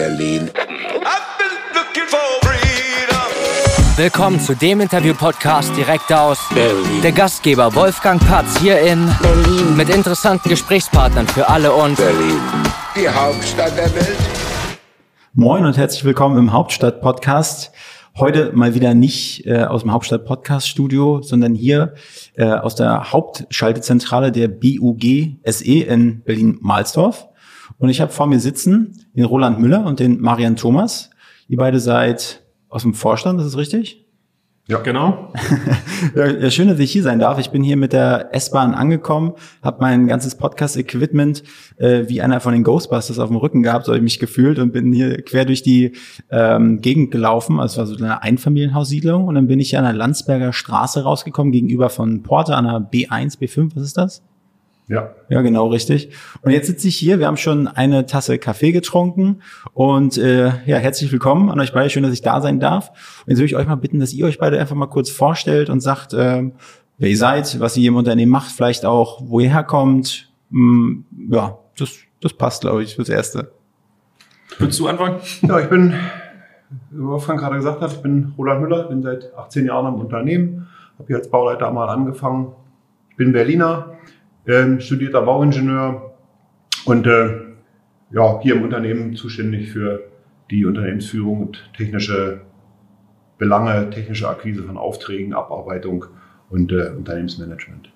Berlin. Willkommen zu dem Interview-Podcast direkt aus Berlin. der Gastgeber Wolfgang Patz hier in Berlin. mit interessanten Gesprächspartnern für alle und Berlin. Die Hauptstadt der Welt. Moin und herzlich willkommen im Hauptstadt-Podcast. Heute mal wieder nicht äh, aus dem Hauptstadt-Podcast-Studio, sondern hier äh, aus der Hauptschaltezentrale der BUG SE in Berlin-Mahlsdorf. Und ich habe vor mir sitzen den Roland Müller und den Marian Thomas. Ihr beide seid aus dem Vorstand, ist das richtig? Ja, genau. Ja, ja, schön, dass ich hier sein darf. Ich bin hier mit der S-Bahn angekommen, habe mein ganzes Podcast-Equipment äh, wie einer von den Ghostbusters auf dem Rücken gehabt, so habe ich mich gefühlt und bin hier quer durch die ähm, Gegend gelaufen. Also es war so eine Einfamilienhaussiedlung und dann bin ich hier an der Landsberger Straße rausgekommen, gegenüber von Porta an der B1, B5, was ist das? Ja. Ja, genau, richtig. Und jetzt sitze ich hier, wir haben schon eine Tasse Kaffee getrunken und äh, ja, herzlich willkommen an euch beide, schön, dass ich da sein darf. Und jetzt würde ich euch mal bitten, dass ihr euch beide einfach mal kurz vorstellt und sagt, ähm, wer ihr seid, was ihr im Unternehmen macht, vielleicht auch, wo ihr herkommt. Hm, ja, das, das passt, glaube ich, fürs Erste. Willst du anfangen? Ja, ich bin, wie Wolfgang gerade gesagt hat, ich bin Roland Müller, bin seit 18 Jahren im Unternehmen, habe hier als Bauleiter mal angefangen. Ich bin Berliner, ähm, studierter Bauingenieur und äh, ja, hier im Unternehmen zuständig für die Unternehmensführung und technische Belange, technische Akquise von Aufträgen, Abarbeitung und äh, Unternehmensmanagement.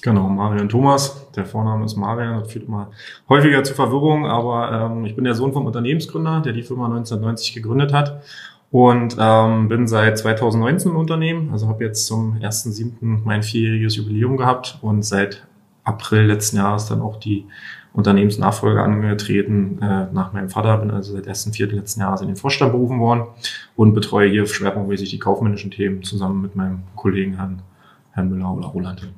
Genau, Marian Thomas. Der Vorname ist Marian, das führt immer häufiger zu Verwirrung, aber ähm, ich bin der Sohn vom Unternehmensgründer, der die Firma 1990 gegründet hat und ähm, bin seit 2019 im Unternehmen, also habe jetzt zum 1.7. mein vierjähriges Jubiläum gehabt und seit April letzten Jahres dann auch die Unternehmensnachfolge angetreten äh, nach meinem Vater, bin also seit 1.4. letzten Jahres in den Vorstand berufen worden und betreue hier schwerpunktmäßig die kaufmännischen Themen zusammen mit meinem Kollegen Herrn, Herrn Müller oder Roland.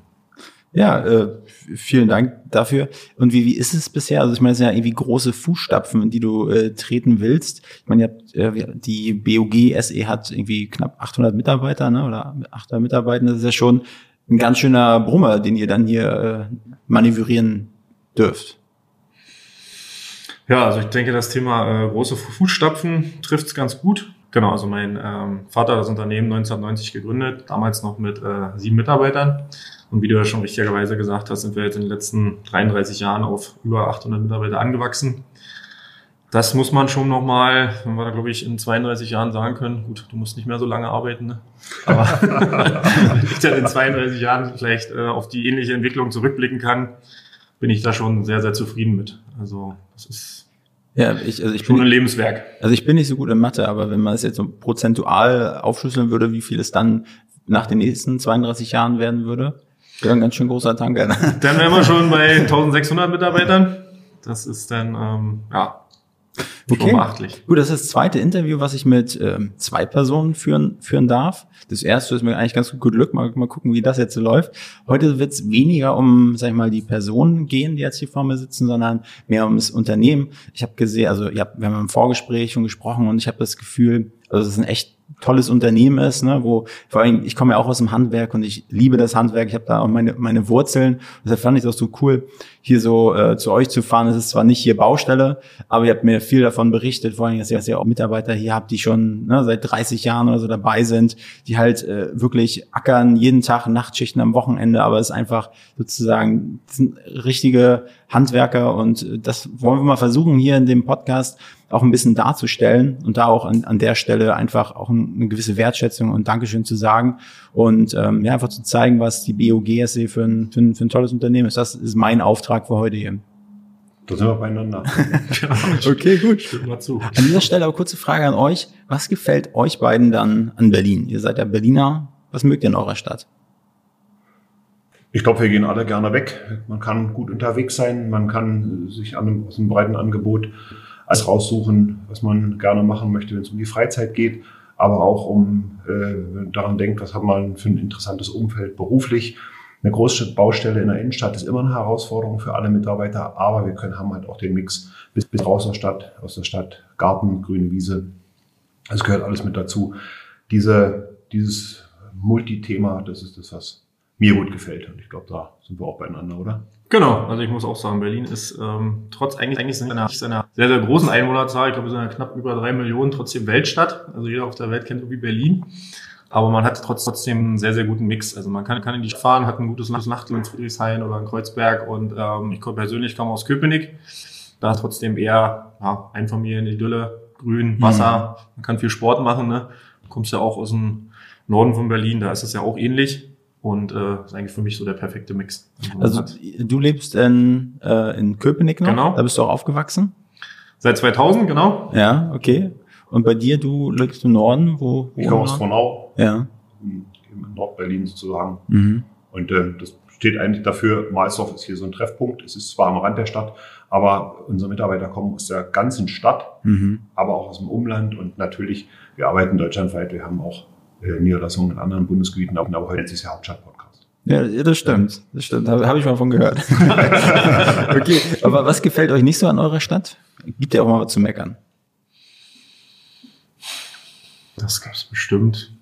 Ja, äh, vielen Dank dafür. Und wie, wie ist es bisher? Also ich meine, es sind ja irgendwie große Fußstapfen, in die du äh, treten willst. Ich meine, ihr habt, äh, die BOG SE hat irgendwie knapp 800 Mitarbeiter, ne? oder 800 Mitarbeiter. Das ist ja schon ein ganz schöner Brummer, den ihr dann hier äh, manövrieren dürft. Ja, also ich denke, das Thema äh, große Fußstapfen trifft es ganz gut. Genau, also mein ähm, Vater hat das Unternehmen 1990 gegründet, damals noch mit äh, sieben Mitarbeitern. Und wie du ja schon richtigerweise gesagt hast, sind wir jetzt in den letzten 33 Jahren auf über 800 Mitarbeiter angewachsen. Das muss man schon nochmal, wenn wir da, glaube ich, in 32 Jahren sagen können, gut, du musst nicht mehr so lange arbeiten, ne? aber wenn ich dann in 32 Jahren vielleicht äh, auf die ähnliche Entwicklung zurückblicken kann, bin ich da schon sehr, sehr zufrieden mit. Also das ist Ja, ich, also ich schon ein bin, Lebenswerk. also ich bin nicht so gut in Mathe, aber wenn man es jetzt so prozentual aufschlüsseln würde, wie viel es dann nach den nächsten 32 Jahren werden würde, wäre ein ganz schön großer Tanker. Dann wären wir schon bei 1600 Mitarbeitern. Das ist dann, ähm, ja, schon beachtlich. Gut, das ist das zweite Interview, was ich mit ähm, zwei Personen führen, führen darf. Das erste ist mir eigentlich ganz gut Glück. Mal, mal gucken, wie das jetzt so läuft. Heute wird es weniger um, sag ich mal, die Personen gehen, die jetzt hier vor mir sitzen, sondern mehr um das Unternehmen. Ich habe gesehen, also habt, wir haben im Vorgespräch schon gesprochen und ich habe das Gefühl, also es ist ein echt tolles Unternehmen ist, ne, wo vor allem ich komme ja auch aus dem Handwerk und ich liebe das Handwerk. Ich habe da auch meine meine Wurzeln. Deshalb fand ich auch so cool, hier so äh, zu euch zu fahren. Es ist zwar nicht hier Baustelle, aber ihr habt mir viel davon berichtet, vor allem, dass ihr, dass ihr auch Mitarbeiter hier habt, die schon ne, seit 30 Jahren oder so dabei sind, die halt äh, wirklich ackern jeden Tag Nachtschichten am Wochenende, aber es ist einfach sozusagen sind richtige Handwerker und äh, das wollen wir mal versuchen hier in dem Podcast auch ein bisschen darzustellen und da auch an, an der Stelle einfach auch eine gewisse Wertschätzung und Dankeschön zu sagen und ähm, ja, einfach zu zeigen, was die BOGSE für ein, für, ein, für ein tolles Unternehmen ist. Das ist mein Auftrag für heute hier. Da sind wir beieinander. Okay, gut. Stimmt mal zu. An dieser Stelle aber kurze Frage an euch. Was gefällt euch beiden dann an Berlin? Ihr seid ja Berliner. Was mögt ihr in eurer Stadt? Ich glaube, wir gehen alle gerne weg. Man kann gut unterwegs sein, man kann sich an einem, aus einem breiten Angebot alles raussuchen, was man gerne machen möchte, wenn es um die Freizeit geht, aber auch um äh, daran denkt, was hat man für ein interessantes Umfeld beruflich. Eine Großstadtbaustelle in der Innenstadt ist immer eine Herausforderung für alle Mitarbeiter, aber wir können haben halt auch den Mix bis, bis raus aus der Stadt, aus der Stadt, Garten, grüne Wiese. Das gehört alles mit dazu. Diese, dieses Multithema, das ist das, was mir gut gefällt. Und ich glaube, da sind wir auch beieinander, oder? Genau, also ich muss auch sagen, Berlin ist ähm, trotz eigentlich, eigentlich seiner, seiner sehr, sehr großen Einwohnerzahl, ich glaube, wir sind ja knapp über drei Millionen, trotzdem Weltstadt. Also jeder auf der Welt kennt irgendwie Berlin. Aber man hat trotzdem einen sehr, sehr guten Mix. Also man kann, kann in die Stadt fahren, hat ein gutes Nachtel in Friedrichshain oder in Kreuzberg. Und ähm, ich komme persönlich komme aus Köpenick. Da ist trotzdem eher ja, Einfamilienidylle, Grün, Wasser. Mhm. Man kann viel Sport machen. Ne? Du kommst ja auch aus dem Norden von Berlin, da ist es ja auch ähnlich. Und äh, ist eigentlich für mich so der perfekte Mix. Also, also du lebst in, äh, in Köpenick noch? Genau. Da bist du auch aufgewachsen? Seit 2000, genau. Ja, okay. Und bei dir, du lebst im Norden? Wo, wo ich komme aus Frohnau. Ja. In Nordberlin sozusagen. Mhm. Und äh, das steht eigentlich dafür, Malsdorf ist hier so ein Treffpunkt. Es ist zwar am Rand der Stadt, aber unsere Mitarbeiter kommen aus der ganzen Stadt, mhm. aber auch aus dem Umland. Und natürlich, wir arbeiten deutschlandweit. Wir haben auch Niederlassungen in anderen Bundesgebieten, aber heute nennt sich ja Hauptstadt-Podcast. Ja, das stimmt. Das stimmt. Habe hab ich mal von gehört. okay. Aber was gefällt euch nicht so an eurer Stadt? Gibt ja auch mal was zu meckern. Das gab es bestimmt.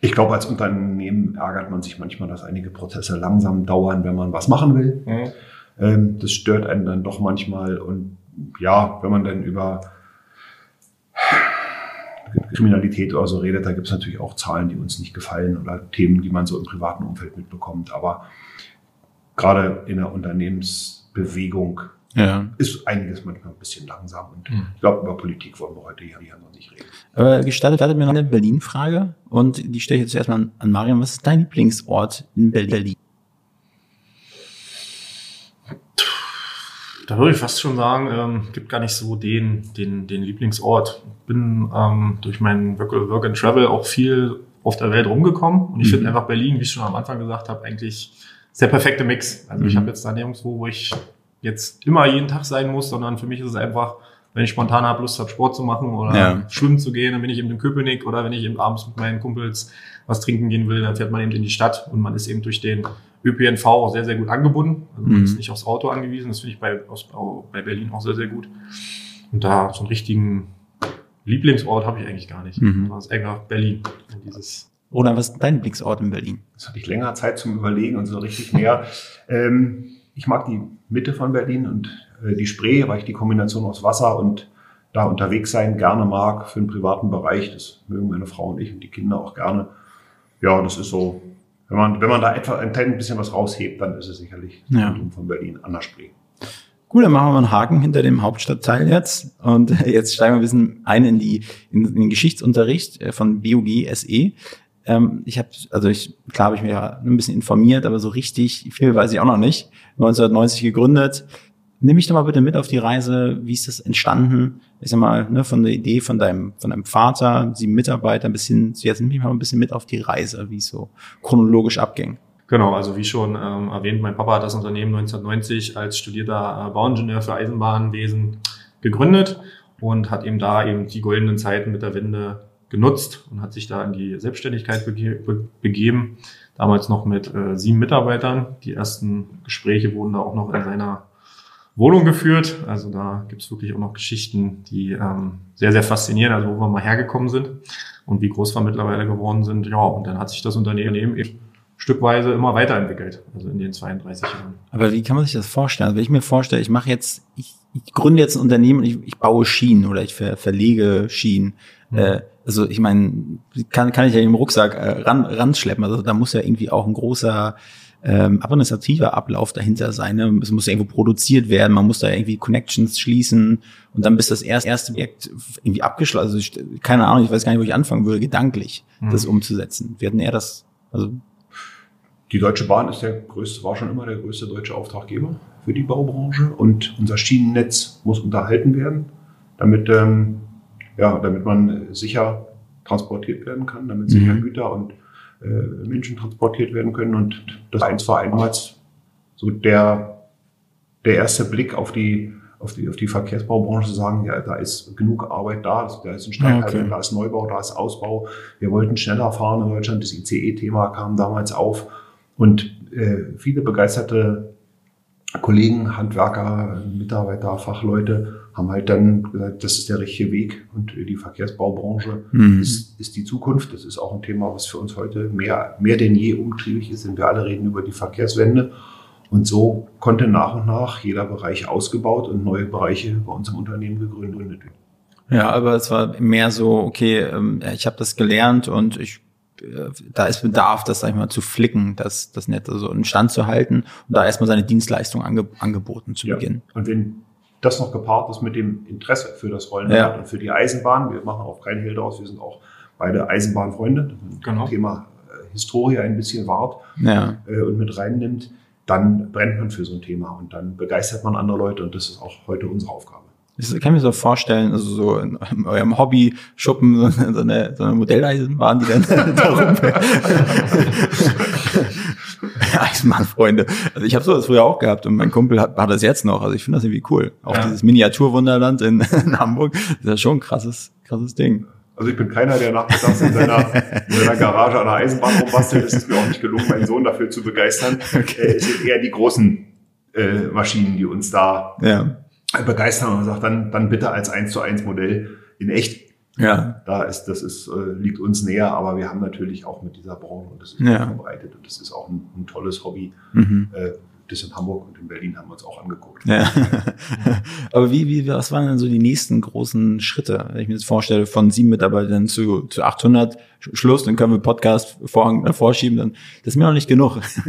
Ich glaube, als Unternehmen ärgert man sich manchmal, dass einige Prozesse langsam dauern, wenn man was machen will. Mhm. Ähm, das stört einen dann doch manchmal. Und ja, wenn man dann über Kriminalität oder so redet, da gibt es natürlich auch Zahlen, die uns nicht gefallen oder Themen, die man so im privaten Umfeld mitbekommt. Aber gerade in der Unternehmensbewegung ja. ist einiges manchmal ein bisschen langsam. Und mhm. ich glaube, über Politik wollen wir heute hier, hier noch nicht reden. Aber gestattet mir noch eine Berlin-Frage und die stelle ich jetzt erstmal an Marian. Was ist dein Lieblingsort in Berlin? Da würde ich fast schon sagen, ähm, gibt gar nicht so den, den, den Lieblingsort. Bin ähm, durch meinen Work, Work and Travel auch viel auf der Welt rumgekommen und ich mhm. finde einfach Berlin, wie ich schon am Anfang gesagt habe, eigentlich der perfekte Mix. Also mhm. ich habe jetzt da nirgendwo, wo ich jetzt immer jeden Tag sein muss, sondern für mich ist es einfach, wenn ich spontan habe, Lust habe, Sport zu machen oder ja. schwimmen zu gehen, dann bin ich eben in Köpenick oder wenn ich eben abends mit meinen Kumpels was trinken gehen will, dann fährt man eben in die Stadt und man ist eben durch den ÖPNV auch sehr, sehr gut angebunden. Also man mhm. ist nicht aufs Auto angewiesen. Das finde ich bei, aus, bei Berlin auch sehr, sehr gut. Und da so einen richtigen Lieblingsort habe ich eigentlich gar nicht. Mhm. Das ist einfach Berlin. Dieses Oder was ist dein Lieblingsort in Berlin? Das hatte ich länger Zeit zum Überlegen und so richtig mehr. ähm, ich mag die Mitte von Berlin und die Spree, weil ich die Kombination aus Wasser und da unterwegs sein gerne mag für den privaten Bereich. Das mögen meine Frau und ich und die Kinder auch gerne. Ja, das ist so wenn man, wenn man da etwa ein bisschen was raushebt, dann ist es sicherlich ja. von Berlin an der Spree. Gut, dann machen wir mal einen Haken hinter dem Hauptstadtteil jetzt. Und jetzt steigen wir ein bisschen ein in, die, in, den Geschichtsunterricht äh, von BUG SE. Ähm, ich habe, also ich, klar habe ich mich ja ein bisschen informiert, aber so richtig viel weiß ich auch noch nicht. 1990 gegründet. Nimm mich doch mal bitte mit auf die Reise. Wie ist das entstanden? Ich sag mal, ne, von der Idee von deinem, von deinem Vater, sieben Mitarbeiter, ein bisschen, jetzt nimm mich mal ein bisschen mit auf die Reise, wie es so chronologisch abging. Genau, also wie schon ähm, erwähnt, mein Papa hat das Unternehmen 1990 als studierter äh, Bauingenieur für Eisenbahnwesen gegründet und hat eben da eben die goldenen Zeiten mit der Wende genutzt und hat sich da in die Selbstständigkeit bege begeben. Damals noch mit äh, sieben Mitarbeitern. Die ersten Gespräche wurden da auch noch in seiner Wohnung geführt. Also da gibt's wirklich auch noch Geschichten, die ähm, sehr, sehr faszinieren, also wo wir mal hergekommen sind und wie groß wir mittlerweile geworden sind. Ja, und dann hat sich das Unternehmen eben stückweise immer weiterentwickelt, also in den 32 Jahren. Aber wie kann man sich das vorstellen? Also wenn ich mir vorstelle, ich mache jetzt, ich, ich gründe jetzt ein Unternehmen und ich, ich baue Schienen oder ich ver, verlege Schienen. Mhm. Äh, also ich meine, kann, kann ich ja im Rucksack äh, ran, ranschleppen. Also da muss ja irgendwie auch ein großer ähm, administrativer Ablauf dahinter sein. Ne? Es muss ja irgendwo produziert werden, man muss da irgendwie Connections schließen und dann bis das erste, erste Projekt irgendwie abgeschlossen. Also ich, keine Ahnung, ich weiß gar nicht, wo ich anfangen würde, gedanklich mhm. das umzusetzen. Wir hatten eher das, also die Deutsche Bahn ist der größte, war schon immer der größte deutsche Auftraggeber für die Baubranche und unser Schienennetz muss unterhalten werden, damit, ähm, ja, damit man sicher transportiert werden kann, damit sicher mhm. Güter und äh, Menschen transportiert werden können. Und das eins war einmals so der, der erste Blick auf die, auf die, auf die Verkehrsbaubranche zu sagen, ja, da ist genug Arbeit da, da ist ein Stadtteil, okay. da ist Neubau, da ist Ausbau. Wir wollten schneller fahren in Deutschland. Das ICE-Thema kam damals auf. Und äh, viele begeisterte Kollegen, Handwerker, Mitarbeiter, Fachleute haben halt dann gesagt, das ist der richtige Weg und die Verkehrsbaubranche Mhm. ist, ist die Zukunft. Das ist auch ein Thema, was für uns heute mehr, mehr denn je umtriebig ist, denn wir alle reden über die Verkehrswende. Und so konnte nach und nach jeder Bereich ausgebaut und neue Bereiche bei uns im Unternehmen gegründet werden. Ja, aber es war mehr so, okay, ähm, ich habe das gelernt und ich äh, da ist Bedarf, das sag ich mal zu flicken, das das Netz also in Stand zu halten und da erstmal seine Dienstleistung ange, angeboten zu Ja. Beginn. Und wenn das noch gepaart ist mit dem Interesse für das Rollenrad Ja. und für die Eisenbahn, wir machen auch kein Hehl daraus, wir sind auch beide Eisenbahnfreunde, Genau. Thema äh, Historie ein bisschen wahrt Ja. äh, und mit reinnimmt, dann brennt man für so ein Thema und dann begeistert man andere Leute und das ist auch heute unsere Aufgabe. Ich kann mir so vorstellen, also so in eurem Hobby-Schuppen so so eine, so eine Modelleisenbahn, die dann da rumfährt. Eisenbahnfreunde. Also ich habe sowas früher auch gehabt und mein Kumpel hat, hat das jetzt noch. Also ich finde das irgendwie cool. Auch Ja. dieses Miniaturwunderland in, in Hamburg, das ist ja schon ein krasses, krasses Ding. Also ich bin keiner, der nachmittags in seiner, in seiner Garage an der Eisenbahn rumbastelt. Es ist mir auch nicht gelungen, meinen Sohn dafür zu begeistern. Äh, es sind eher die großen äh, Maschinen, die uns da Ja. begeistern und sagt, dann, dann bitte als 1 zu 1 Modell in echt. Ja. Da ist, das ist, äh, liegt uns näher, aber wir haben natürlich auch mit dieser Branche und das ist Ja. verbreitet und das ist auch ein, ein tolles Hobby. Mhm. Äh, das in Hamburg und in Berlin haben wir uns auch angeguckt. Ja. Aber wie, wie, was waren denn so die nächsten großen Schritte? Wenn ich mir das vorstelle, von sieben Mitarbeitern zu, zu 800, Sch- Schluss, dann können wir Podcast Vorhang davor schieben, dann, das ist mir noch nicht genug.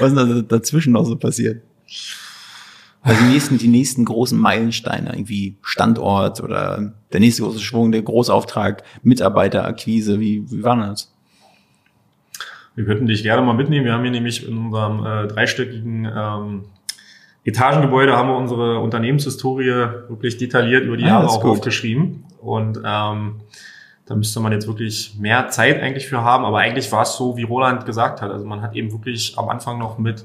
was ist da dazwischen noch so passiert? Also die nächsten, die nächsten großen Meilensteine, irgendwie Standort oder der nächste große Schwung, der Großauftrag, Mitarbeiterakquise, wie, wie war das? Wir könnten dich gerne mal mitnehmen. Wir haben hier nämlich in unserem äh, dreistöckigen ähm, Etagengebäude haben wir unsere Unternehmenshistorie wirklich detailliert über die Ah, Jahre auch gut. aufgeschrieben. Und ähm, da müsste man jetzt wirklich mehr Zeit eigentlich für haben. Aber eigentlich war es so, wie Roland gesagt hat. Also man hat eben wirklich am Anfang noch mit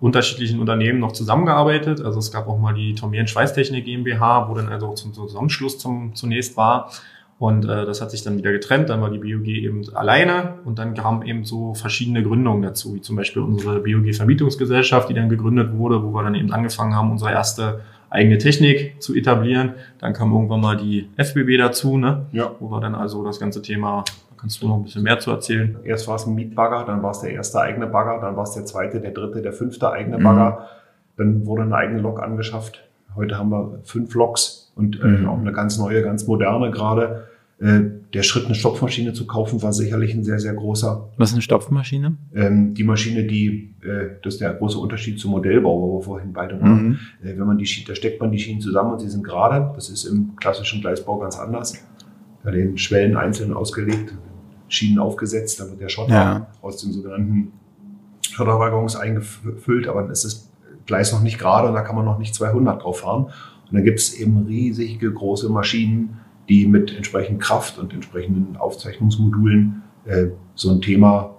unterschiedlichen Unternehmen noch zusammengearbeitet. Also es gab auch mal die Tomieren Schweißtechnik GmbH, wo dann also zum Zusammenschluss zum, zunächst war. Und äh, das hat sich dann wieder getrennt. Dann war die BUG eben alleine und dann kamen eben so verschiedene Gründungen dazu, wie zum Beispiel unsere BUG Vermietungsgesellschaft, die dann gegründet wurde, wo wir dann eben angefangen haben, unsere erste eigene Technik zu etablieren. Dann kam irgendwann mal die FBB dazu, ne? Ja. wo wir dann also das ganze Thema, kannst du noch ein bisschen mehr zu erzählen. Erst war es ein Mietbagger, dann war es der erste eigene Bagger, dann war es der zweite, der dritte, der fünfte eigene Mhm. Bagger. Dann wurde eine eigene Lok angeschafft. Heute haben wir fünf Loks und äh, Mhm. auch eine ganz neue, ganz moderne gerade. Äh, der Schritt, eine Stopfmaschine zu kaufen, war sicherlich ein sehr, sehr großer. Was ist eine Stopfmaschine? Ähm, die Maschine, die, äh, das ist der große Unterschied zum Modellbau, wo wir vorhin beide waren. Mhm. Äh, wenn man die Schienen, da steckt man die Schienen zusammen und sie sind gerade. Das ist im klassischen Gleisbau ganz anders. Da den Schwellen einzeln ausgelegt, Schienen aufgesetzt, da wird der Schotter Ja. aus den sogenannten Schotterwaggons eingefüllt, aber dann ist das Gleis noch nicht gerade und da kann man noch nicht 200 drauf fahren. Und dann gibt es eben riesige große Maschinen, die mit entsprechend Kraft und entsprechenden Aufzeichnungsmodulen äh, so ein Thema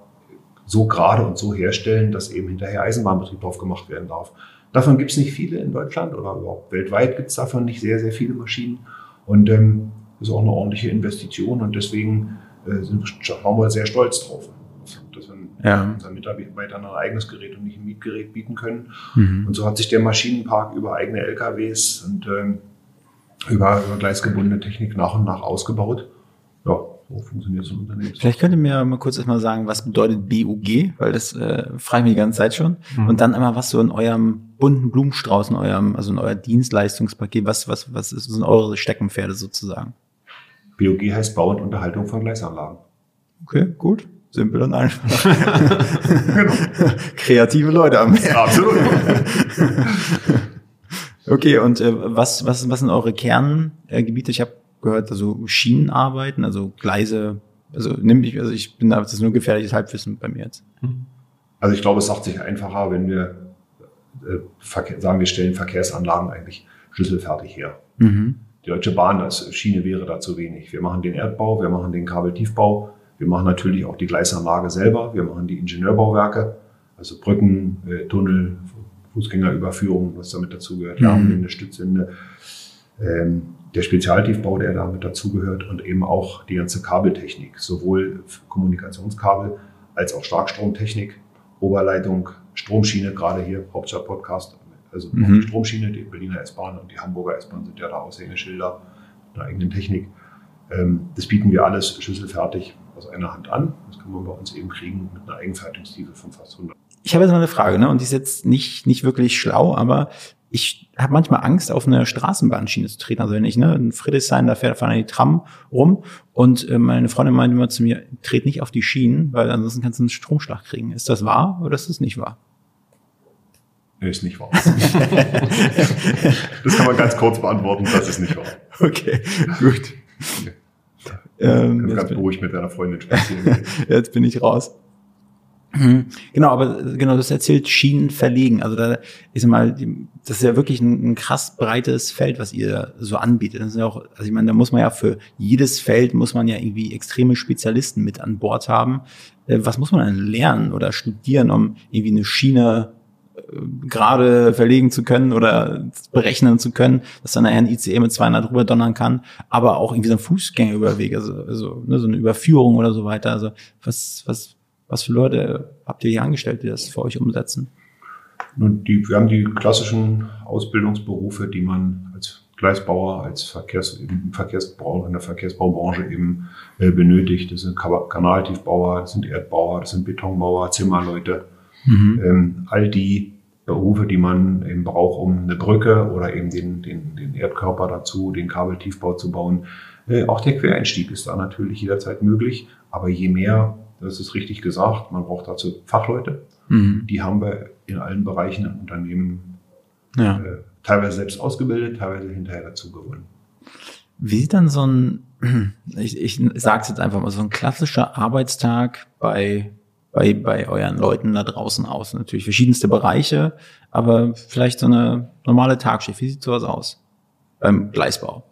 so gerade und so herstellen, dass eben hinterher Eisenbahnbetrieb drauf gemacht werden darf. Davon gibt es nicht viele in Deutschland oder überhaupt weltweit gibt es davon nicht sehr, sehr viele Maschinen. Und ähm, ist auch eine ordentliche Investition und deswegen äh, sind, schauen wir sehr stolz drauf, dass wir Ja. unseren Mitarbeitern ein eigenes Gerät und nicht ein Mietgerät bieten können. Mhm. Und so hat sich der Maschinenpark über eigene LKWs und ähm, über, über gleisgebundene Technik nach und nach ausgebaut. Ja, so funktioniert so ein Unternehmen. Vielleicht könnt ihr mir mal kurz erstmal sagen, was bedeutet BUG, weil das äh, frage ich mich die ganze Zeit schon. Mhm. Und dann einmal, was so in eurem bunten Blumenstrauß, in eurem, also in euer Dienstleistungspaket, was, was, was ist, sind eure Steckenpferde sozusagen? BOG heißt Bau und Unterhaltung von Gleisanlagen. Okay, gut. Simpel und einfach. Kreative Leute am Ende. Absolut. Okay, und äh, was, was, was sind eure Kerngebiete? Ich habe gehört, also Schienenarbeiten, also Gleise, also nimm ich, also ich bin da, das ist nur gefährliches Halbwissen bei mir jetzt. Also ich glaube, es sagt sich einfacher, wenn wir äh, sagen, wir stellen Verkehrsanlagen eigentlich schlüsselfertig her. Mhm. Die Deutsche Bahn, das Schiene wäre da zu wenig. Wir machen den Erdbau, wir machen den Kabeltiefbau, wir machen natürlich auch die Gleisanlage selber, wir machen die Ingenieurbauwerke, also Brücken, äh, Tunnel, Fußgängerüberführung, was damit dazugehört, Mhm. Lärmwinde, Stützwinde, ähm, der Spezialtiefbau, der damit dazugehört und eben auch die ganze Kabeltechnik, sowohl Kommunikationskabel als auch Starkstromtechnik, Oberleitung, Stromschiene, gerade hier Hauptstadt-Podcast Also Mhm. die Stromschiene, die Berliner S-Bahn und die Hamburger S-Bahn sind ja da Aushängeschilder mit einer eigenen Technik. Ähm, das bieten wir alles schlüsselfertig aus einer Hand an. Das kann man bei uns eben kriegen mit einer Eigenfertigungstiefe von fast 100. Ich habe jetzt mal eine Frage, ne? Und die ist jetzt nicht, nicht wirklich schlau, aber ich habe manchmal Angst, auf eine Straßenbahnschiene zu treten. Also wenn ich ne, in Friedrichshain, da fährt fahren die Tram rum und äh, meine Freundin meinte immer zu mir, tret nicht auf die Schienen, weil ansonsten kannst du einen Stromschlag kriegen. Ist das wahr oder ist das nicht wahr? Nee, ist nicht wahr. das kann man ganz kurz beantworten, das ist nicht wahr. Okay, gut. Ähm, Ganz, beruhigt mit deiner Freundin spazieren. gehen. jetzt bin ich raus. Mhm. Genau, aber genau, das erzählt Schienen verlegen. Also da ist mal, das ist ja wirklich ein, ein krass breites Feld, was ihr so anbietet. Das ist ja auch, also ich meine, da muss man ja für jedes Feld muss man ja irgendwie extreme Spezialisten mit an Bord haben. Äh, Was muss man denn lernen oder studieren, um irgendwie eine Schiene gerade verlegen zu können oder berechnen zu können, dass dann ein ICE mit 200 drüber donnern kann, aber auch irgendwie so ein Fußgängerüberweg, also, also ne, so eine Überführung oder so weiter. Also was, was, was für Leute habt ihr hier angestellt, die das für euch umsetzen? Nun, die, wir haben die klassischen Ausbildungsberufe, die man als Gleisbauer, als Verkehrs, im Verkehrsbau, in der Verkehrsbaubranche eben äh, benötigt. Das sind Ka- Kanaltiefbauer, das sind Erdbauer, das sind Betonbauer, Zimmerleute. Ähm, all die Berufe, die man eben braucht, um eine Brücke oder eben den, den, den Erdkörper dazu, den Kabeltiefbau zu bauen. Äh, auch der Quereinstieg ist da natürlich jederzeit möglich. Aber je mehr, das ist richtig gesagt, man braucht dazu Fachleute. Mhm. Die haben wir in allen Bereichen im Unternehmen Ja. äh, teilweise selbst ausgebildet, teilweise hinterher dazu gewonnen. Wie sieht dann so ein, ich, ich sage es jetzt einfach mal, so ein klassischer Arbeitstag bei, bei, bei euren Leuten da draußen aus? Natürlich verschiedenste Bereiche, aber vielleicht so eine normale Tagschicht. Wie sieht sowas aus beim Gleisbau?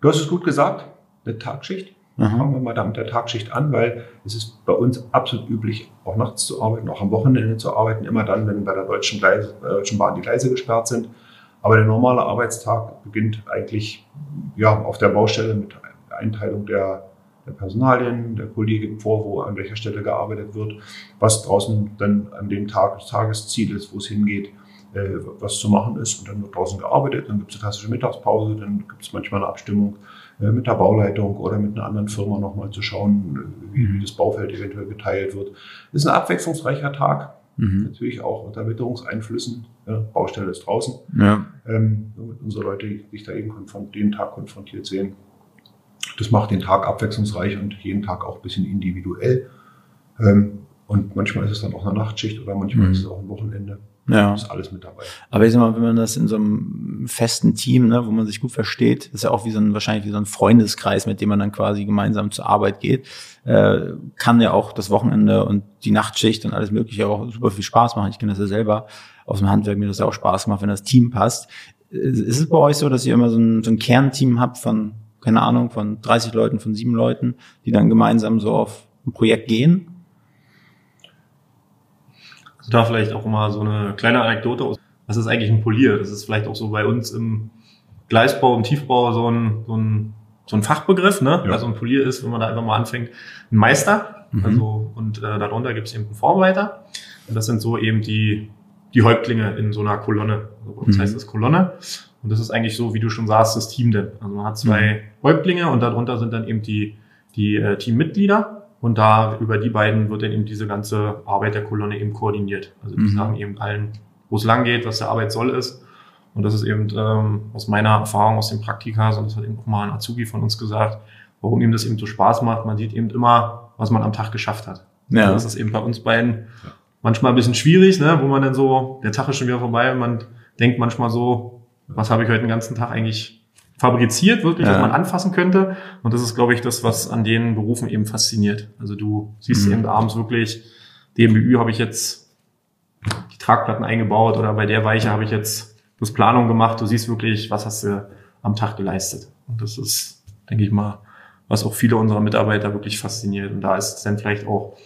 Du hast es gut gesagt, eine Tagschicht. Aha. Fangen wir mal da mit der Tagschicht an, weil es ist bei uns absolut üblich, auch nachts zu arbeiten, auch am Wochenende zu arbeiten, immer dann, wenn bei der Deutschen, Gleise, äh, Deutschen Bahn die Gleise gesperrt sind. Aber der normale Arbeitstag beginnt eigentlich ja, auf der Baustelle mit der Einteilung der, der Personalien. Der Kollege gibt vor, wo an welcher Stelle gearbeitet wird, was draußen dann an dem Tag das Tagesziel ist, wo es hingeht, äh, was zu machen ist. Und dann wird draußen gearbeitet, dann gibt es eine klassische Mittagspause, dann gibt es manchmal eine Abstimmung äh, mit der Bauleitung oder mit einer anderen Firma nochmal zu schauen, äh, wie, wie das Baufeld eventuell geteilt wird. Das ist ein abwechslungsreicher Tag, Mhm. natürlich auch unter Witterungseinflüssen. Ja, Baustelle ist draußen. Ja. Ähm, damit unsere Leute sich da eben konfront den Tag konfrontiert sehen. Das macht den Tag abwechslungsreich und jeden Tag auch ein bisschen individuell. Ähm, und manchmal ist es dann auch eine Nachtschicht oder manchmal Mhm. ist es auch ein Wochenende. Ja. ist alles mit dabei. Aber ich sag mal, wenn man das in so einem festen Team, ne, wo man sich gut versteht, ist ja auch wie so ein, wahrscheinlich wie so ein Freundeskreis, mit dem man dann quasi gemeinsam zur Arbeit geht, äh, kann ja auch das Wochenende und die Nachtschicht und alles mögliche auch super viel Spaß machen. Ich kenne das ja selber aus dem Handwerk, mir das ja auch Spaß gemacht, wenn das Team passt. Ist es bei euch so, dass ihr immer so ein, so ein Kernteam habt von, keine Ahnung, von 30 Leuten, von sieben Leuten, die dann gemeinsam so auf ein Projekt gehen? Also da vielleicht auch mal so eine kleine Anekdote aus. Was ist eigentlich ein Polier? Das ist vielleicht auch so bei uns im Gleisbau, im Tiefbau so ein, so ein, so ein Fachbegriff. Ne? Ja. Also ein Polier ist, wenn man da einfach mal anfängt, ein Meister. Mhm. Also, und äh, darunter gibt es eben einen Vorarbeiter. Und das sind so eben die, die Häuptlinge in so einer Kolonne. Also bei uns Mhm. heißt das Kolonne. Und das ist eigentlich so, wie du schon sagst, das Team denn. Also man hat zwei Häuptlinge und darunter sind dann eben die, die äh, Teammitglieder. Und da über die beiden wird dann eben diese ganze Arbeit der Kolonne eben koordiniert. Also die Mhm. sagen eben allen, wo es lang geht, was der Arbeit soll ist. Und das ist eben ähm, aus meiner Erfahrung aus dem Praktika, und das hat eben auch mal ein Azubi von uns gesagt, warum ihm das eben so Spaß macht. Man sieht eben immer, was man am Tag geschafft hat. Ja. Also Das ist eben bei uns beiden manchmal ein bisschen schwierig, ne? wo man dann so, der Tag ist schon wieder vorbei und man denkt manchmal so, was habe ich heute den ganzen Tag eigentlich fabriziert, wirklich, Ja. was man anfassen könnte. Und das ist, glaube ich, das, was an den Berufen eben fasziniert. Also du siehst Mhm. eben abends wirklich, DMBÜ habe ich jetzt die Tragplatten eingebaut oder bei der Weiche habe ich jetzt das Planung gemacht. Du siehst wirklich, was hast du am Tag geleistet. Und das ist, denke ich mal, was auch viele unserer Mitarbeiter wirklich fasziniert. Und da ist es dann vielleicht auch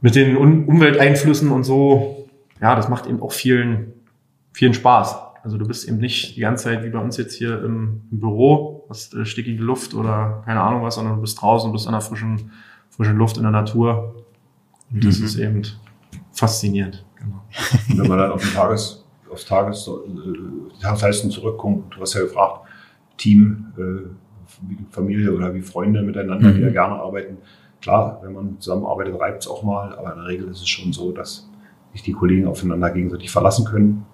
mit den Un Umwelteinflüssen und so, ja, das macht eben auch vielen, vielen Spaß. Also du bist eben nicht die ganze Zeit wie bei uns jetzt hier im, im Büro, hast äh, stickige Luft oder keine Ahnung was, sondern du bist draußen, bist an der frischen, frischen Luft in der Natur. Und das Mhm. ist eben faszinierend. Genau. Und wenn man dann auf den Tages, aufs Tages, äh, Tagesleisten zurückkommt, du hast ja gefragt, Team, äh, wie Familie oder wie Freunde miteinander, die ja Mhm. gerne arbeiten. Klar, wenn man zusammenarbeitet, reibt es auch mal, aber in der Regel ist es schon so, dass sich die Kollegen aufeinander gegenseitig verlassen können.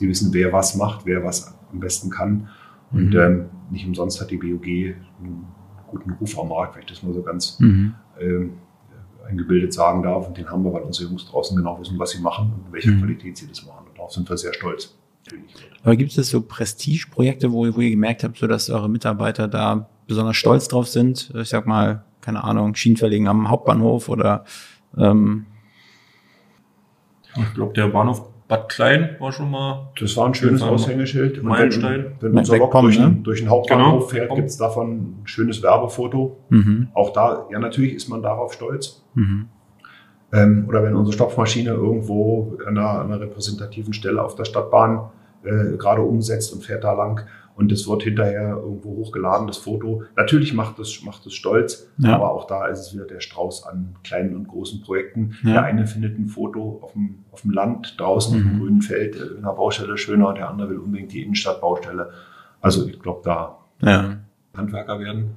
Sie wissen, wer was macht, wer was am besten kann. Und Mhm. ähm, nicht umsonst hat die BOG einen guten Ruf am Markt, wenn ich das nur so ganz Mhm. ähm, eingebildet sagen darf. Und den haben wir, weil unsere Jungs draußen genau wissen, was sie machen und in welcher Mhm. Qualität sie das machen. Und darauf sind wir sehr stolz. Natürlich. Aber gibt es so Prestigeprojekte, wo, wo ihr gemerkt habt, so dass eure Mitarbeiter da besonders stolz drauf sind? Ich sag mal, keine Ahnung, Schienenverlegen am Hauptbahnhof oder ähm, Ich glaube, der Bahnhof Bad Klein war schon mal. Das war ein schönes Aushängeschild. Meilenstein. Wenn, wenn unser Lok durch, den, ne? durch den Hauptbahnhof Genau. fährt, gibt es davon ein schönes Werbefoto. mhm, Auch da, ja, natürlich ist man darauf stolz. mhm, Ähm, oder wenn unsere Stopfmaschine irgendwo an einer, an einer repräsentativen Stelle auf der Stadtbahn äh, gerade umsetzt und fährt da lang und es wird hinterher irgendwo hochgeladen, das Foto. Natürlich macht es macht stolz, Ja. aber auch da ist es wieder der Strauß an kleinen und großen Projekten. Ja. Der eine findet ein Foto auf dem, auf dem Land, draußen auf Mhm. dem grünen Feld, äh, in einer Baustelle schöner, der andere will unbedingt die Innenstadtbaustelle. Also ich glaube, da ja. Handwerker werden.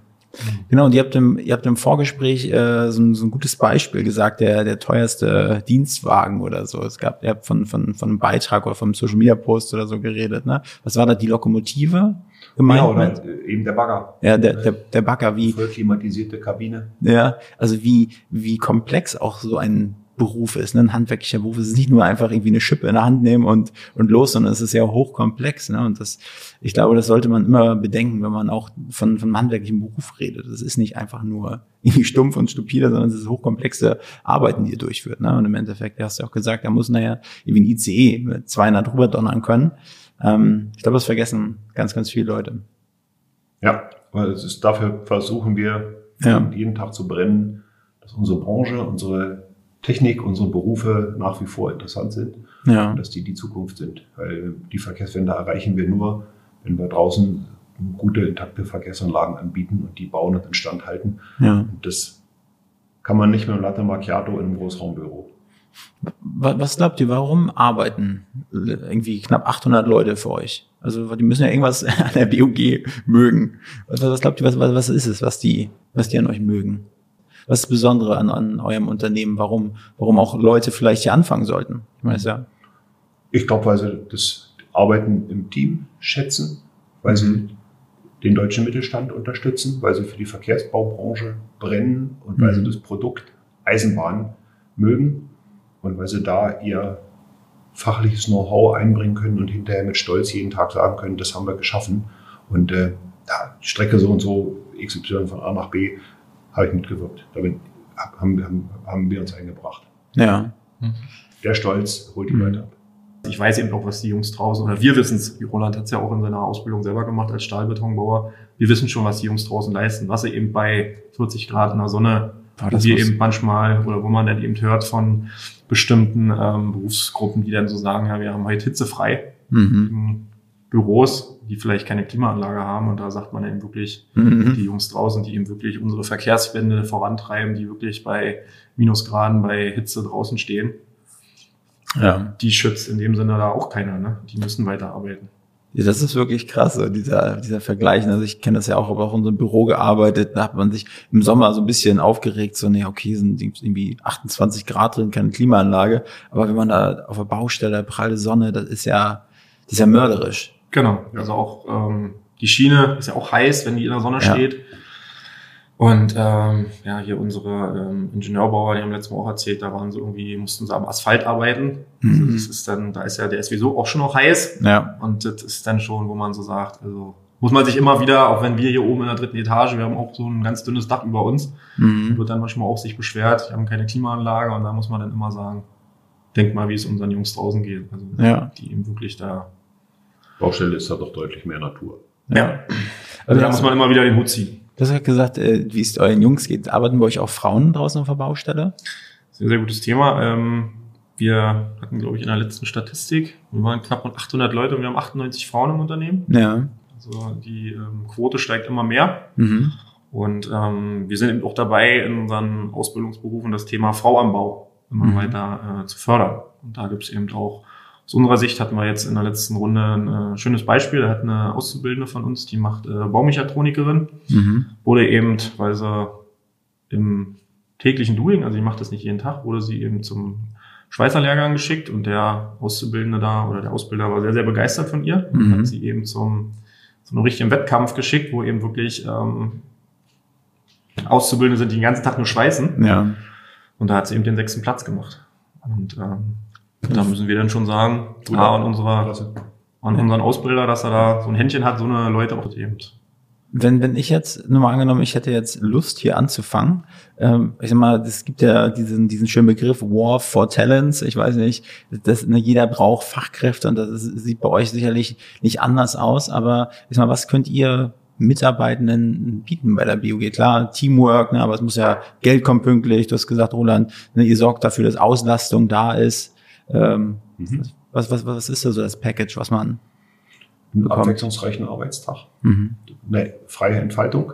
Genau, und ihr habt im, ihr habt im Vorgespräch äh, so, ein, so ein gutes Beispiel gesagt, der, der teuerste Dienstwagen oder so. Es gab, ihr habt von, von, von einem Beitrag oder vom Social Media Post oder so geredet, ne? Was war da die Lokomotive gemeint? Ja, oder mit? eben der Bagger. ja, der, der, der Bagger, wie, Voll klimatisierte Kabine. Ja, also wie, wie komplex auch so ein Beruf ist, ne? ein handwerklicher Beruf. Es ist nicht nur einfach irgendwie eine Schippe in der Hand nehmen und, und los, sondern es ist ja hochkomplex. Ne? Und das, ich glaube, das sollte man immer bedenken, wenn man auch von, von einem handwerklichen Beruf redet. Das ist nicht einfach nur irgendwie stumpf und stupide, sondern es ist hochkomplexe Arbeiten, die ihr durchführt. Ne? Und im Endeffekt, du hast ja auch gesagt, da muss nachher irgendwie ein ICE mit 200 rüber donnern können. Ähm, ich glaube, das vergessen ganz, ganz viele Leute. Ja, weil es ist, dafür versuchen wir Ja. jeden Tag zu brennen, dass unsere Branche, unsere Technik, unsere Berufe nach wie vor interessant sind Ja. und dass die die Zukunft sind. Weil die Verkehrswende erreichen wir nur, wenn wir draußen gute, intakte Verkehrsanlagen anbieten und die bauen und instand halten. ja. Und das kann man nicht mit einem Latte Macchiato in einem Großraumbüro. Wa- Was glaubt ihr, warum arbeiten irgendwie knapp 800 Leute für euch? Also die müssen ja irgendwas an der BUG mögen. Was, was glaubt ihr, was, was was ist es, was die, was die an euch mögen? Was ist das Besondere an, an eurem Unternehmen? Warum, warum auch Leute vielleicht hier anfangen sollten? Ich meine, ja, Ich glaube, weil sie das Arbeiten im Team schätzen, weil sie den deutschen Mittelstand unterstützen, weil sie für die Verkehrsbaubranche brennen und weil Mhm. sie das Produkt Eisenbahn mögen und weil sie da ihr fachliches Know-how einbringen können und hinterher mit Stolz jeden Tag sagen können, das haben wir geschaffen. Und äh, ja, die Strecke so und so, XY von A nach B, habe ich mitgewirkt. Damit haben, haben, haben wir uns eingebracht. ja. Der Stolz holt die Mhm. Leute ab. Ich weiß eben auch, was die Jungs draußen, oder wir wissen es, Roland hat es ja auch in seiner Ausbildung selber gemacht als Stahlbetonbauer. Wir wissen schon, was die Jungs draußen leisten, was sie eben bei 40 Grad in der Sonne, Oh, wo wir eben manchmal, oder wo man dann eben hört von bestimmten ähm, Berufsgruppen, die dann so sagen, ja, wir haben heute hitzefrei Mhm. Büros, die vielleicht keine Klimaanlage haben. Und da sagt man eben wirklich, die Mhm. Jungs draußen, die eben wirklich unsere Verkehrswende vorantreiben, die wirklich bei Minusgraden, bei Hitze draußen stehen, Ja. die schützt in dem Sinne da auch keiner. Ne? Die müssen weiterarbeiten. Ja, das ist wirklich krass, dieser, dieser Vergleich. Also ich kenne das ja auch, habe auch in so einem Büro gearbeitet, da hat man sich im Sommer so ein bisschen aufgeregt, so, nee, okay, sind irgendwie 28 Grad drin, keine Klimaanlage. Aber wenn man da auf der Baustelle, pralle Sonne, das ist ja, das ist ja mörderisch. Genau. Also auch ähm, die Schiene ist ja auch heiß, wenn die in der Sonne Ja. steht. Und ähm, ja, hier unsere ähm, Ingenieurbauer, die haben letztes Mal auch erzählt, da waren sie irgendwie, mussten sie am Asphalt arbeiten. Also Mhm. das ist dann, da ist ja, der ist sowieso auch schon noch heiß. Ja. Und das ist dann schon, wo man so sagt, also muss man sich immer wieder, auch wenn wir hier oben in der dritten Etage, wir haben auch so ein ganz dünnes Dach über uns, Mhm. wird dann manchmal auch sich beschwert, wir haben keine Klimaanlage und da muss man dann immer sagen, denk mal, wie es unseren Jungs draußen geht. Also Ja. die eben wirklich da. Baustelle ist da doch deutlich mehr Natur. Ja. Also Also da das- muss man immer wieder den Hut ziehen. Du hast ja gesagt, äh, wie es euren Jungs geht. Arbeiten bei euch auch Frauen draußen auf der Baustelle? Sehr, sehr gutes Thema. Ähm, wir hatten, glaube ich, in der letzten Statistik, wir waren knapp rund 800 Leute und wir haben 98 Frauen im Unternehmen. Ja. Also die ähm, Quote steigt immer mehr. Mhm. Und ähm, wir sind eben auch dabei, in unseren Ausbildungsberufen das Thema Frau am Bau immer Mhm. weiter äh, zu fördern. Und da gibt es eben auch, aus unserer Sicht hatten wir jetzt in der letzten Runde ein äh, schönes Beispiel. Da hat eine Auszubildende von uns, die macht äh, Baumechatronikerin, Mhm. wurde eben, weil sie im täglichen Doing, also ich mache das nicht jeden Tag, wurde sie eben zum Schweißerlehrgang geschickt und der Auszubildende da oder der Ausbilder war sehr, sehr begeistert von ihr und Mhm. hat sie eben zum, zu einem richtigen Wettkampf geschickt, wo eben wirklich ähm, Auszubildende sind, die den ganzen Tag nur schweißen. Ja. Und da hat sie eben den sechsten Platz gemacht. Und ähm, da müssen wir dann schon sagen, A, an, unserer, Klasse. an unseren Ausbilder, dass er da so ein Händchen hat, so eine Leute auch eben. Wenn, wenn ich jetzt, nur mal angenommen, ich hätte jetzt Lust hier anzufangen, ähm, ich sag mal, es gibt ja diesen, diesen schönen Begriff War for Talents, ich weiß nicht, das, ne, jeder braucht Fachkräfte und das ist, sieht bei euch sicherlich nicht anders aus, aber ich sag mal, was könnt ihr Mitarbeitenden bieten bei der BUG? Klar, Teamwork, ne, aber es muss ja, Geld kommt pünktlich, du hast gesagt, Roland, ne, ihr sorgt dafür, dass Auslastung da ist. Ähm, Mhm. was, was, was ist da so das Package, was man Einen Bekommt. abwechslungsreichen Arbeitstag. mhm. eine freie Entfaltung.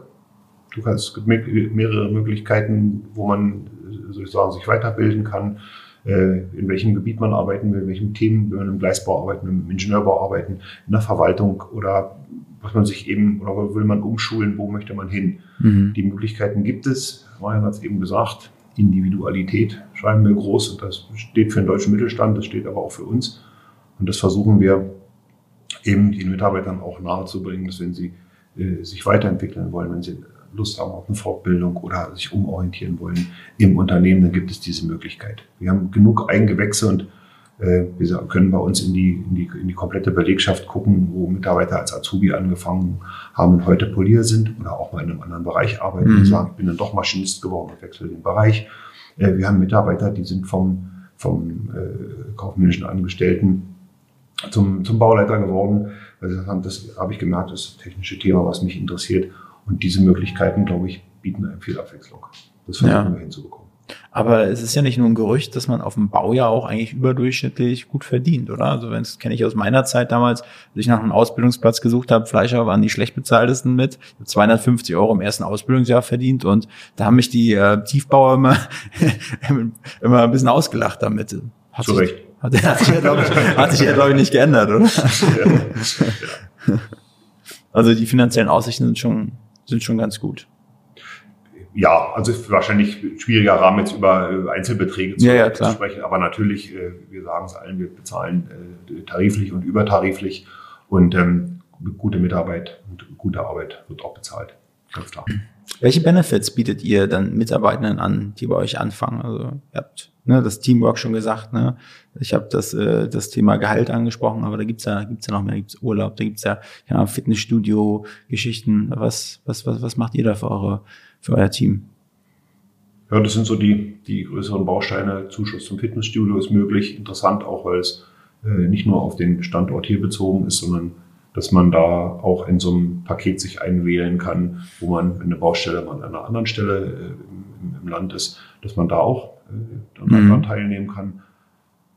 Du kannst, es gibt me- mehrere Möglichkeiten, wo man äh, sozusagen sich weiterbilden kann, äh, in welchem Gebiet man arbeiten will, in welchem Themen, will man im Gleisbau arbeiten, im Ingenieurbau arbeiten, in der Verwaltung oder was man sich eben, oder will man umschulen, wo möchte man hin. Mhm. Die Möglichkeiten gibt es. Marian hat es eben gesagt, Individualität schreiben wir groß und das steht für den deutschen Mittelstand, das steht aber auch für uns. Und das versuchen wir eben den Mitarbeitern auch nahezubringen, dass wenn sie äh, sich weiterentwickeln wollen, wenn sie Lust haben auf eine Fortbildung oder sich umorientieren wollen im Unternehmen, dann gibt es diese Möglichkeit. Wir haben genug Eingewächse und wir können bei uns in die, in, die, in die komplette Belegschaft gucken, wo Mitarbeiter als Azubi angefangen haben und heute Polier sind oder auch mal in einem anderen Bereich arbeiten Mhm. und sagen, ich bin dann doch Maschinist geworden und wechsle den Bereich. Äh, wir haben Mitarbeiter, die sind vom, vom äh, kaufmännischen Angestellten zum, zum Bauleiter geworden, haben, das habe ich gemerkt, das ist das technische Thema, was mich interessiert. Und diese Möglichkeiten, glaube ich, bieten einem viel Abwechslung. Das versuchen Ja. wir hinzubekommen. Aber es ist ja nicht nur ein Gerücht, dass man auf dem Bau ja auch eigentlich überdurchschnittlich gut verdient, oder? Also wenn das kenne ich aus meiner Zeit damals, als ich nach einem Ausbildungsplatz gesucht habe, Fleischer waren die schlecht bezahltesten mit. Ich habe 250 Euro im ersten Ausbildungsjahr verdient und da haben mich die äh, Tiefbauer immer, immer ein bisschen ausgelacht damit. Hat Zu sich- Recht. Hat, hat sich ja, glaube ich, hat sich ja, glaube ich, nicht geändert, oder? Also die finanziellen Aussichten sind schon, sind schon ganz gut. Ja, also wahrscheinlich schwieriger Rahmen jetzt über Einzelbeträge zu, Ja, ja, sprechen, aber natürlich, äh, wir sagen es allen, wir bezahlen äh, tariflich und übertariflich und ähm, gute Mitarbeit und gute Arbeit wird auch bezahlt. Ganz klar. Welche Benefits bietet ihr dann Mitarbeitenden an, die bei euch anfangen? Also ihr habt ne, das Teamwork schon gesagt, ne? Ich habe das, äh, das Thema Gehalt angesprochen, aber da gibt's ja, gibt's ja noch mehr, da gibt's Urlaub, da gibt's ja, ja Fitnessstudio, Geschichten. Was, was, was, was macht ihr da für eure, für euer Team? Ja, das sind so die, die größeren Bausteine. Zuschuss zum Fitnessstudio ist möglich. Interessant auch, weil es äh, nicht nur auf den Standort hier bezogen ist, sondern dass man da auch in so einem Paket sich einwählen kann, wo man, wenn eine Baustelle mal an einer anderen Stelle äh, im, im Land ist, dass man da auch äh, dann Mhm. daran teilnehmen kann.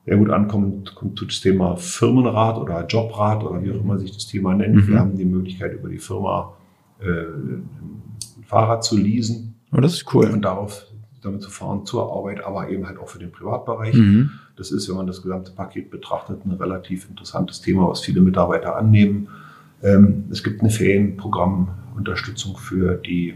Sehr gut ankommt, kommt zu das Thema Firmenrat oder Jobrat oder wie auch immer sich das Thema nennt. Mhm. Wir haben die Möglichkeit, über die Firma äh, ein Fahrrad zu leasen Oh, das ist cool. und darauf damit zu fahren zur Arbeit, aber eben halt auch für den Privatbereich. Mhm. Das ist, wenn man das gesamte Paket betrachtet, ein relativ interessantes Thema, was viele Mitarbeiter annehmen. Ähm, es gibt eine Ferienprogrammunterstützung für die,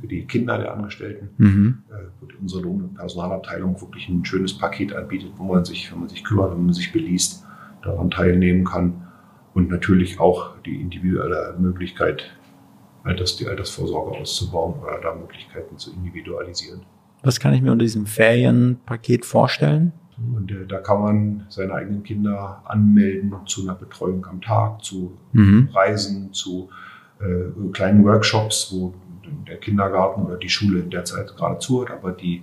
für die Kinder der Angestellten, Mhm. äh, wo unsere Lohn- und Personalabteilung wirklich ein schönes Paket anbietet, wo man sich, wenn man sich kümmert, wenn man sich beliest, daran teilnehmen kann. Und natürlich auch die individuelle Möglichkeit, Alters, die Altersvorsorge auszubauen oder da Möglichkeiten zu individualisieren. Was kann ich mir unter diesem Ferienpaket vorstellen? Und äh, da kann man seine eigenen Kinder anmelden zu einer Betreuung am Tag, zu Mhm. Reisen, zu äh, kleinen Workshops, wo der Kindergarten oder die Schule in der Zeit gerade zu hat, aber die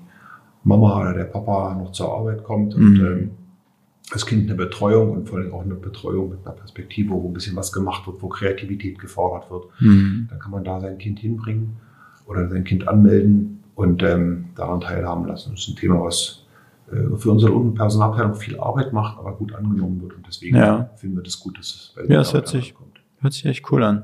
Mama oder der Papa noch zur Arbeit kommt und Mhm. ähm, das Kind eine Betreuung und vor allem auch eine Betreuung mit einer Perspektive, wo ein bisschen was gemacht wird, wo Kreativität gefordert wird. Mhm. Dann kann man da sein Kind hinbringen oder sein Kind anmelden und ähm, daran teilhaben lassen. Das ist ein Thema, was äh, für unsere Personalabteilung viel Arbeit macht, aber gut angenommen wird. Und deswegen Ja. finden wir das gut, dass es bei Ja, das hört sich- ankommt. Hört sich echt cool an.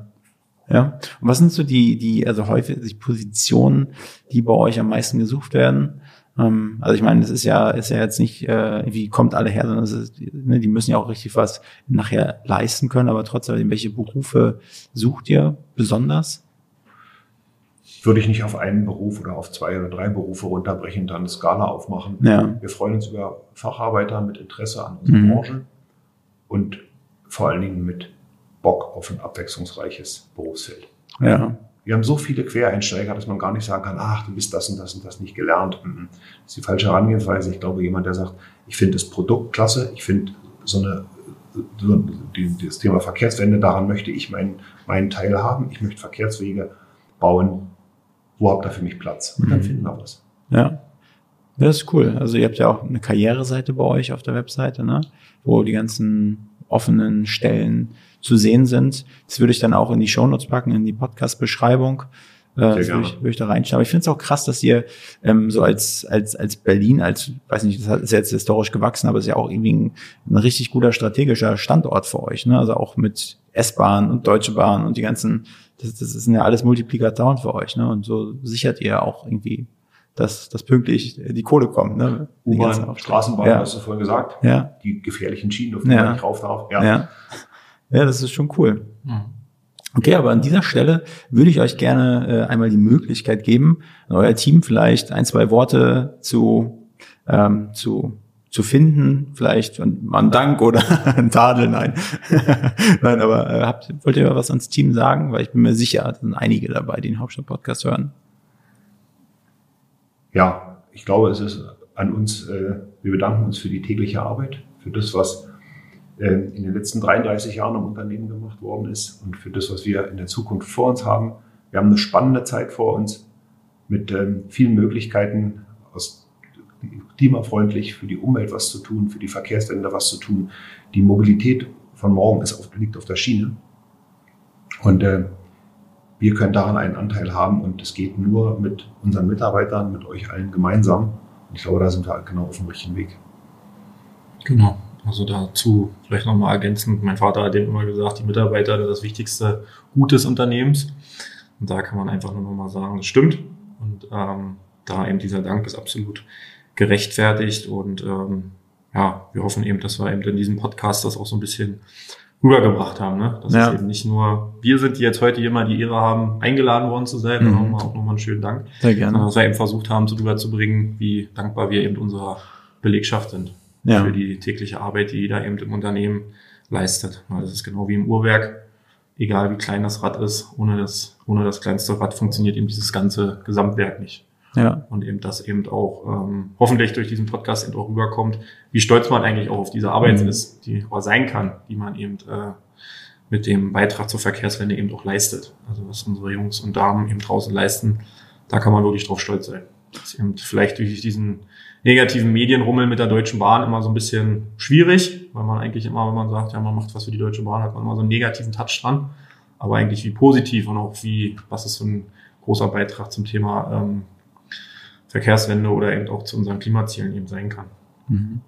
Ja. Und was sind so die, die, also häufig die Positionen, die bei euch am meisten gesucht werden? Ähm, also ich meine, es ist ja, ist ja jetzt nicht, äh, wie kommt alle her, sondern es ist, ne, die müssen ja auch richtig was nachher leisten können, aber trotzdem, welche Berufe sucht ihr besonders? Würde ich nicht auf einen Beruf oder auf zwei oder drei Berufe runterbrechen, dann eine Skala aufmachen. Ja. Wir freuen uns über Facharbeiter mit Interesse an unserer Mhm. Branche und vor allen Dingen mit Bock auf ein abwechslungsreiches Berufsfeld. Ja. Wir haben so viele Quereinsteiger, dass man gar nicht sagen kann, ach, du bist das und das und das nicht gelernt. Mhm. Das ist die falsche Herangehensweise. Ich glaube, jemand, der sagt, ich finde das Produkt klasse, ich finde so eine, das Thema Verkehrswende, daran möchte ich meinen, meinen Teil haben. Ich möchte Verkehrswege bauen. Wo habt ihr für mich Platz? Und dann Mhm. finden wir was. Ja. Das ist cool. Also ihr habt ja auch eine Karriereseite bei euch auf der Webseite, ne? wo die ganzen offenen Stellen zu sehen sind. Das würde ich dann auch in die Shownotes packen, in die Podcast-Beschreibung. Äh, das würde ich, würde ich da reinstellen. Aber ich finde es auch krass, dass ihr ähm, so als, als, als Berlin, als, weiß nicht, das ist jetzt historisch gewachsen, aber es ist ja auch irgendwie ein, ein richtig guter strategischer Standort für euch. Ne? Also auch mit S-Bahn und Deutsche Bahn und die ganzen, das, das sind ja alles Multiplikatoren für euch. Ne? Und so sichert ihr auch irgendwie dass, dass pünktlich die Kohle kommt. Ne? U-Bahn. Straßenbahn, Ja. hast du vorhin gesagt. Ja, Die gefährlichen Schienen, auf die Ja. man nicht rauf darf. ja. ja. das ist schon cool. Mhm. Okay, aber an dieser Stelle würde ich euch gerne äh, einmal die Möglichkeit geben, euer Team vielleicht ein, zwei Worte zu, ähm, zu, zu finden, vielleicht mal einen Dank oder ein Tadel, nein. nein, aber äh, habt, wollt ihr was ans Team sagen? Weil ich bin mir sicher, da sind einige dabei, die den Hauptstadt-Podcast hören. Ja, ich glaube, es ist an uns, äh, wir bedanken uns für die tägliche Arbeit, für das, was äh, in den letzten 33 Jahren im Unternehmen gemacht worden ist und für das, was wir in der Zukunft vor uns haben. Wir haben eine spannende Zeit vor uns mit ähm, vielen Möglichkeiten, aus klimafreundlich für die Umwelt was zu tun, für die Verkehrswende was zu tun. Die Mobilität von morgen ist auf, liegt auf der Schiene. Und äh, wir können daran einen Anteil haben und es geht nur mit unseren Mitarbeitern, mit euch allen gemeinsam. Und ich glaube, da sind wir genau auf dem richtigen Weg. Genau. Also dazu vielleicht nochmal ergänzend. Mein Vater hat dem immer gesagt, die Mitarbeiter sind das wichtigste Gut des Unternehmens. Und da kann man einfach nur nochmal sagen, das stimmt. Und ähm, da eben dieser Dank ist absolut gerechtfertigt. Und ähm, ja, wir hoffen eben, dass wir eben in diesem Podcast das auch so ein bisschen rübergebracht haben. Ne? Dass Ja. es eben nicht nur wir sind, die jetzt heute hier mal die Ehre haben, eingeladen worden zu sein. Mhm. Nochmal, auch nochmal einen schönen Dank. Sehr Sondern gerne. dass wir eben versucht haben, so rüberzubringen, wie dankbar wir eben unserer Belegschaft sind Ja. für die tägliche Arbeit, die jeder eben im Unternehmen leistet. Weil das ist genau wie im Uhrwerk. Egal wie klein das Rad ist, ohne das, ohne das kleinste Rad funktioniert eben dieses ganze Gesamtwerk nicht. Ja. Und eben das eben auch ähm, hoffentlich durch diesen Podcast eben auch rüberkommt, wie stolz man eigentlich auch auf diese Arbeit Mhm. ist, die auch sein kann, die man eben äh, mit dem Beitrag zur Verkehrswende eben auch leistet. Also was unsere Jungs und Damen eben draußen leisten, da kann man wirklich drauf stolz sein. Das ist eben vielleicht durch diesen negativen Medienrummel mit der Deutschen Bahn immer so ein bisschen schwierig, weil man eigentlich immer, wenn man sagt, ja, man macht was für die Deutsche Bahn, hat man immer so einen negativen Touch dran. Aber eigentlich wie positiv und auch wie, was ist für ein großer Beitrag zum Thema ähm, Verkehrswende oder eben auch zu unseren Klimazielen eben sein kann. Mhm.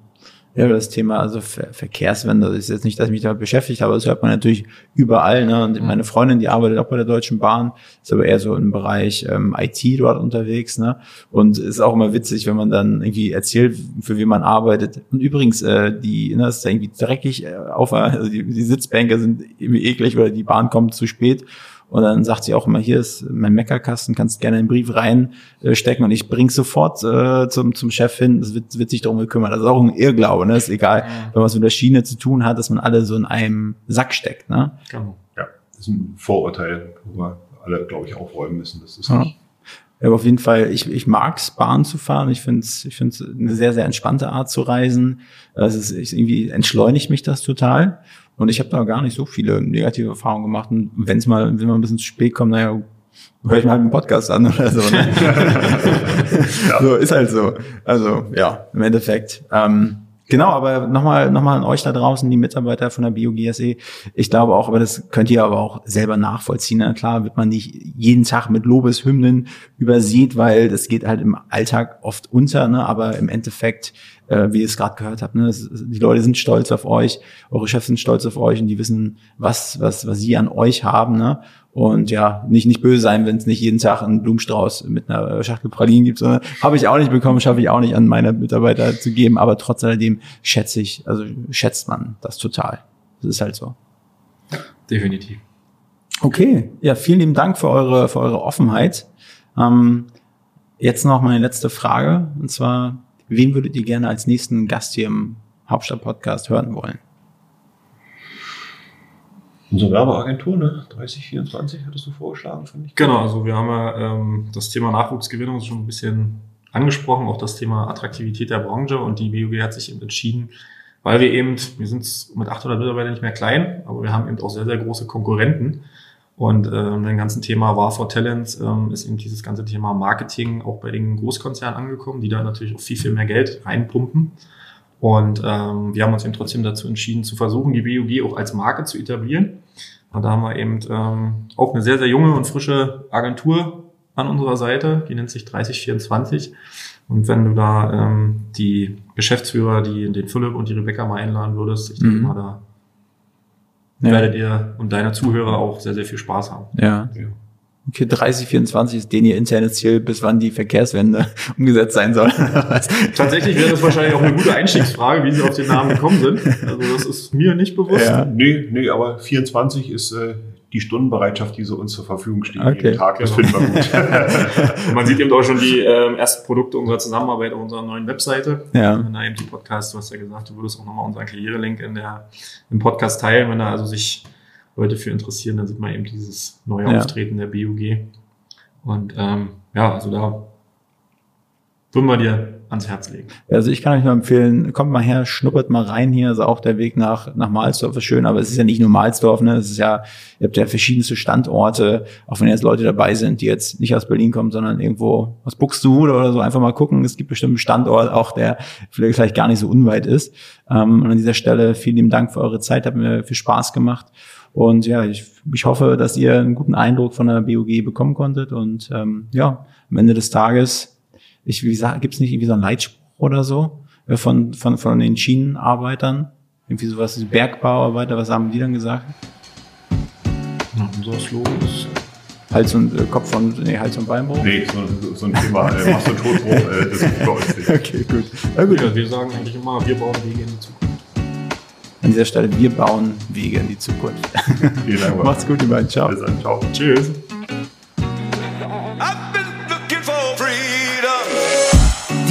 Ja, aber das Thema, also Ver Verkehrswende, das ist jetzt nicht, dass ich mich damit beschäftigt habe, das hört man natürlich überall. Ne? Und meine Freundin, die arbeitet auch bei der Deutschen Bahn, ist aber eher so im Bereich ähm, IT dort unterwegs. Ne? Und ist auch immer witzig, wenn man dann irgendwie erzählt, für wen man arbeitet. Und übrigens, äh, die, ne, ist irgendwie dreckig äh, auf, also die, die Sitzbänke sind irgendwie eklig oder die Bahn kommt zu spät. Und dann sagt sie auch immer, hier ist mein Meckerkasten, kannst gerne einen Brief reinstecken und ich bring's sofort äh, zum, zum Chef hin. Das wird, wird sich darum gekümmert. Das ist auch ein Irrglaube, ne? Ist egal, wenn man es mit der Schiene zu tun hat, dass man alle so in einem Sack steckt, ne? Genau. Ja, das ist ein Vorurteil, wo wir alle, glaube ich, aufräumen müssen. Das ist Ja. nicht. Ja, aber auf jeden Fall, ich, ich mag's Bahn zu fahren. Ich finde es ich find's eine sehr, sehr entspannte Art zu reisen. Also es ist, irgendwie entschleunigt mich das total. Und ich habe da gar nicht so viele negative Erfahrungen gemacht. Und wenn es mal, wenn man ein bisschen zu spät kommt, naja, höre ich mir halt einen Podcast an oder so. Ne? So, ist halt so. Also, ja, im Endeffekt. Ähm, genau, aber nochmal noch mal an euch da draußen, die Mitarbeiter von der BioGSE. Ich glaube auch, aber das könnt ihr aber auch selber nachvollziehen. Na klar wird man nicht jeden Tag mit Lobeshymnen übersieht, weil das geht halt im Alltag oft unter, ne? aber im Endeffekt äh, wie ihr es gerade gehört habt. Ne? Es, die Leute sind stolz auf euch, eure Chefs sind stolz auf euch und die wissen, was, was, was sie an euch haben. Ne? Und ja, nicht, nicht böse sein, wenn es nicht jeden Tag einen Blumenstrauß mit einer Schachtel Pralinen gibt, sondern habe ich auch nicht bekommen, schaffe ich auch nicht an meine Mitarbeiter zu geben. Aber trotz alledem schätze ich, also schätzt man das total. Das ist halt so. Definitiv. Okay, ja, vielen lieben Dank für eure, für eure Offenheit. Ähm, jetzt noch meine letzte Frage, und zwar, wen würdet ihr gerne als nächsten Gast hier im Hauptstadt-Podcast hören wollen? Unsere Werbeagentur, ne? 3024 hattest du vorgeschlagen, finde ich. Genau, also wir haben ja ähm, das Thema Nachwuchsgewinnung schon ein bisschen angesprochen, auch das Thema Attraktivität der Branche und die BUG hat sich eben entschieden, weil wir eben, wir sind mit 800 Mitarbeitern nicht mehr klein, aber wir haben eben auch sehr, sehr große Konkurrenten. Und ähm, dem ganzen Thema War for Talents ähm, ist eben dieses ganze Thema Marketing auch bei den Großkonzernen angekommen, die da natürlich auch viel, viel mehr Geld reinpumpen. Und ähm, wir haben uns eben trotzdem dazu entschieden, zu versuchen, die BUG auch als Marke zu etablieren. Und da haben wir eben ähm, auch eine sehr, sehr junge und frische Agentur an unserer Seite, die nennt sich 3024. Und wenn du da ähm, die Geschäftsführer, die den Philipp und die Rebecca mal einladen würdest, ich denke Mhm. mal, da Ja. werdet ihr und deine Zuhörer auch sehr, sehr viel Spaß haben. Ja. Ja. Okay, 3024 ist den ihr internes Ziel, bis wann die Verkehrswende umgesetzt sein soll. Tatsächlich wäre das wahrscheinlich auch eine gute Einstiegsfrage, wie sie auf den Namen gekommen sind. Also das ist mir nicht bewusst. Ja. Nee, nee, aber 24 ist äh, die Stundenbereitschaft, die so uns zur Verfügung steht Okay. jeden Tag. Das Genau. finden wir gut. Und man sieht eben auch schon die ähm, ersten Produkte unserer Zusammenarbeit auf unserer neuen Webseite. Ja. Wenn da eben die Podcast, du hast ja gesagt, du würdest auch nochmal unseren Karrierelink in der, im Podcast teilen. Wenn da also sich Leute für interessieren, dann sieht man eben dieses neue Ja. Auftreten der BUG. Und ähm, ja, also da würden wir dir ans Herz legen. Also ich kann euch nur empfehlen, kommt mal her, schnuppert mal rein hier. Also auch der Weg nach, nach Malsdorf ist schön, aber es ist ja nicht nur Malsdorf, ne? Es ist ja, ihr habt ja verschiedenste Standorte, auch wenn jetzt Leute dabei sind, die jetzt nicht aus Berlin kommen, sondern irgendwo aus Buxtehude oder so, einfach mal gucken. Es gibt bestimmt einen Standort, auch der vielleicht gar nicht so unweit ist. Ähm, und an dieser Stelle vielen lieben Dank für eure Zeit, hat mir viel Spaß gemacht. Und ja, ich, ich hoffe, dass ihr einen guten Eindruck von der BUG bekommen konntet. Und ähm, ja, am Ende des Tages ich, wie gesagt, gibt's nicht irgendwie so einen Leitspruch oder so äh, von, von, von den Schienenarbeitern? Irgendwie sowas, Bergbauarbeiter, was haben die dann gesagt? Ja, unser Slogan ist Hals und äh, Kopf von, nee, Hals und Beinbruch? Nee, so, so ein Thema, äh, machst du einen Totbruch, äh, das ist bei uns nicht. Okay, gut. Na gut. Ja, wir sagen eigentlich immer, wir bauen Wege in die Zukunft. An dieser Stelle, wir bauen Wege in die Zukunft. Vielen Dank. Macht's gut, ihr beiden. Ciao. Bis dann, ciao. Tschüss.